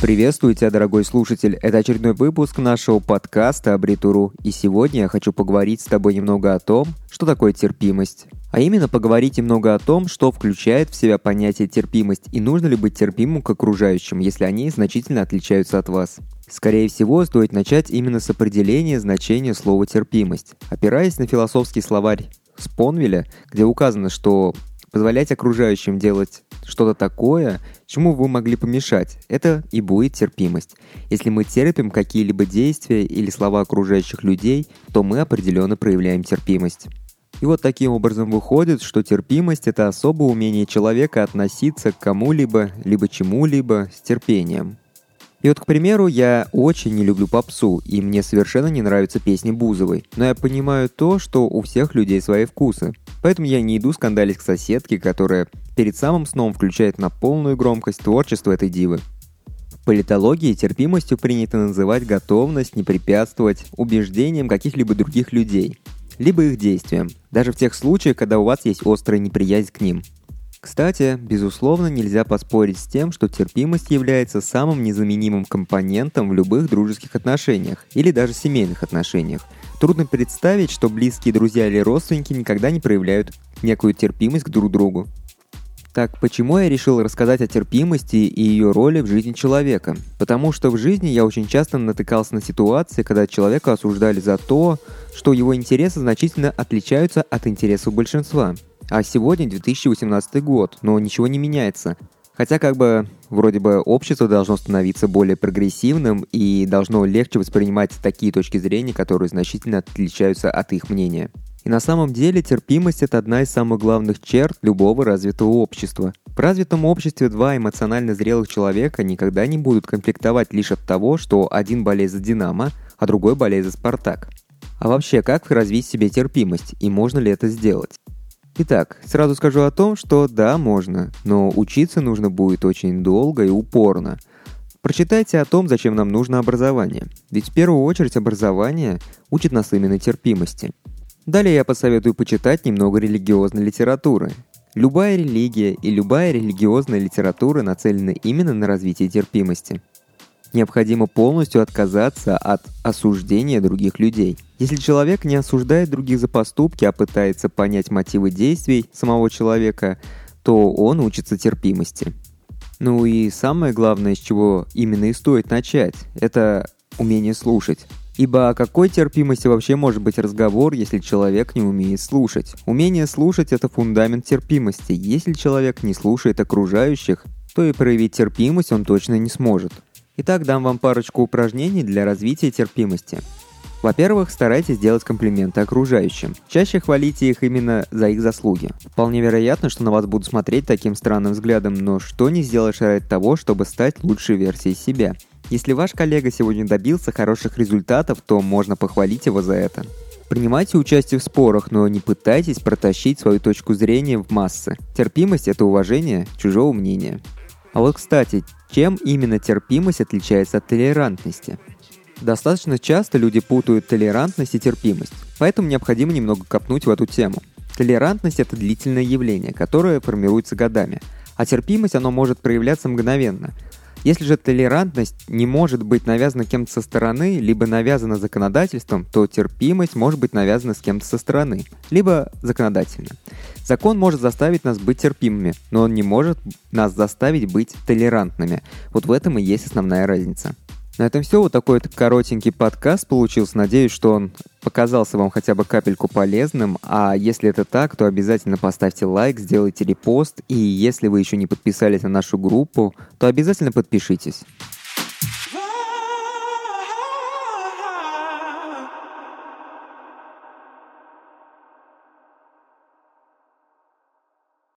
Приветствую тебя, дорогой слушатель. Это очередной выпуск нашего подкаста Абритуру. И сегодня я хочу поговорить с тобой немного о том, что такое терпимость. А именно поговорить немного о том, что включает в себя понятие терпимость и нужно ли быть терпимым к окружающим, если они значительно отличаются от вас. Скорее всего, стоит начать именно с определения значения слова «терпимость». Опираясь на философский словарь Спонвеля, где указано, что позволять окружающим делать что-то такое, чему вы могли помешать. Это и будет терпимость. Если мы терпим какие-либо действия или слова окружающих людей, то мы определенно проявляем терпимость. И вот таким образом выходит, что терпимость – это особое умение человека относиться к кому-либо, либо чему-либо с терпением. И вот, к примеру, я очень не люблю попсу, и мне совершенно не нравятся песни Бузовой. Но я понимаю то, что у всех людей свои вкусы. Поэтому я не иду скандалить к соседке, которая перед самым сном включает на полную громкость творчество этой дивы. В политологии терпимостью принято называть готовность не препятствовать убеждениям каких-либо других людей, либо их действиям, даже в тех случаях, когда у вас есть острая неприязнь к ним – кстати, безусловно, нельзя поспорить с тем, что терпимость является самым незаменимым компонентом в любых дружеских отношениях или даже семейных отношениях. Трудно представить, что близкие друзья или родственники никогда не проявляют некую терпимость к друг другу. Так, почему я решил рассказать о терпимости и ее роли в жизни человека? Потому что в жизни я очень часто натыкался на ситуации, когда человека осуждали за то, что его интересы значительно отличаются от интересов большинства – а сегодня 2018 год, но ничего не меняется. Хотя как бы вроде бы общество должно становиться более прогрессивным и должно легче воспринимать такие точки зрения, которые значительно отличаются от их мнения. И на самом деле терпимость – это одна из самых главных черт любого развитого общества. В развитом обществе два эмоционально зрелых человека никогда не будут конфликтовать лишь от того, что один болеет за «Динамо», а другой болеет за «Спартак». А вообще, как развить в себе терпимость, и можно ли это сделать? Итак, сразу скажу о том, что да, можно, но учиться нужно будет очень долго и упорно. Прочитайте о том, зачем нам нужно образование. Ведь в первую очередь образование учит нас именно терпимости. Далее я посоветую почитать немного религиозной литературы. Любая религия и любая религиозная литература нацелены именно на развитие терпимости – необходимо полностью отказаться от осуждения других людей. Если человек не осуждает других за поступки, а пытается понять мотивы действий самого человека, то он учится терпимости. Ну и самое главное, с чего именно и стоит начать, это умение слушать. Ибо о какой терпимости вообще может быть разговор, если человек не умеет слушать? Умение слушать – это фундамент терпимости. Если человек не слушает окружающих, то и проявить терпимость он точно не сможет. Итак, дам вам парочку упражнений для развития терпимости. Во-первых, старайтесь делать комплименты окружающим. Чаще хвалите их именно за их заслуги. Вполне вероятно, что на вас будут смотреть таким странным взглядом, но что не сделаешь ради того, чтобы стать лучшей версией себя. Если ваш коллега сегодня добился хороших результатов, то можно похвалить его за это. Принимайте участие в спорах, но не пытайтесь протащить свою точку зрения в массы. Терпимость – это уважение чужого мнения. А вот, кстати, чем именно терпимость отличается от толерантности? Достаточно часто люди путают толерантность и терпимость, поэтому необходимо немного копнуть в эту тему. Толерантность – это длительное явление, которое формируется годами, а терпимость оно может проявляться мгновенно – если же толерантность не может быть навязана кем-то со стороны, либо навязана законодательством, то терпимость может быть навязана с кем-то со стороны, либо законодательно. Закон может заставить нас быть терпимыми, но он не может нас заставить быть толерантными. Вот в этом и есть основная разница. На этом все. Вот такой вот коротенький подкаст получился. Надеюсь, что он показался вам хотя бы капельку полезным. А если это так, то обязательно поставьте лайк, сделайте репост. И если вы еще не подписались на нашу группу, то обязательно подпишитесь.